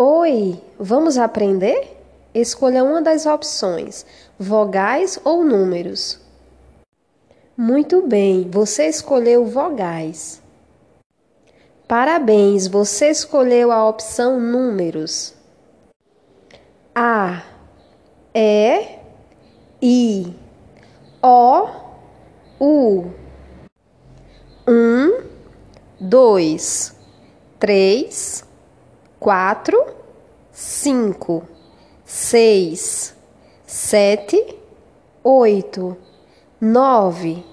Oi, vamos aprender? Escolha uma das opções: vogais ou números. Muito bem, você escolheu vogais. Parabéns, você escolheu a opção números. A, E, I, O, U. Um, dois, três, quatro, cinco, seis, sete, oito, nove.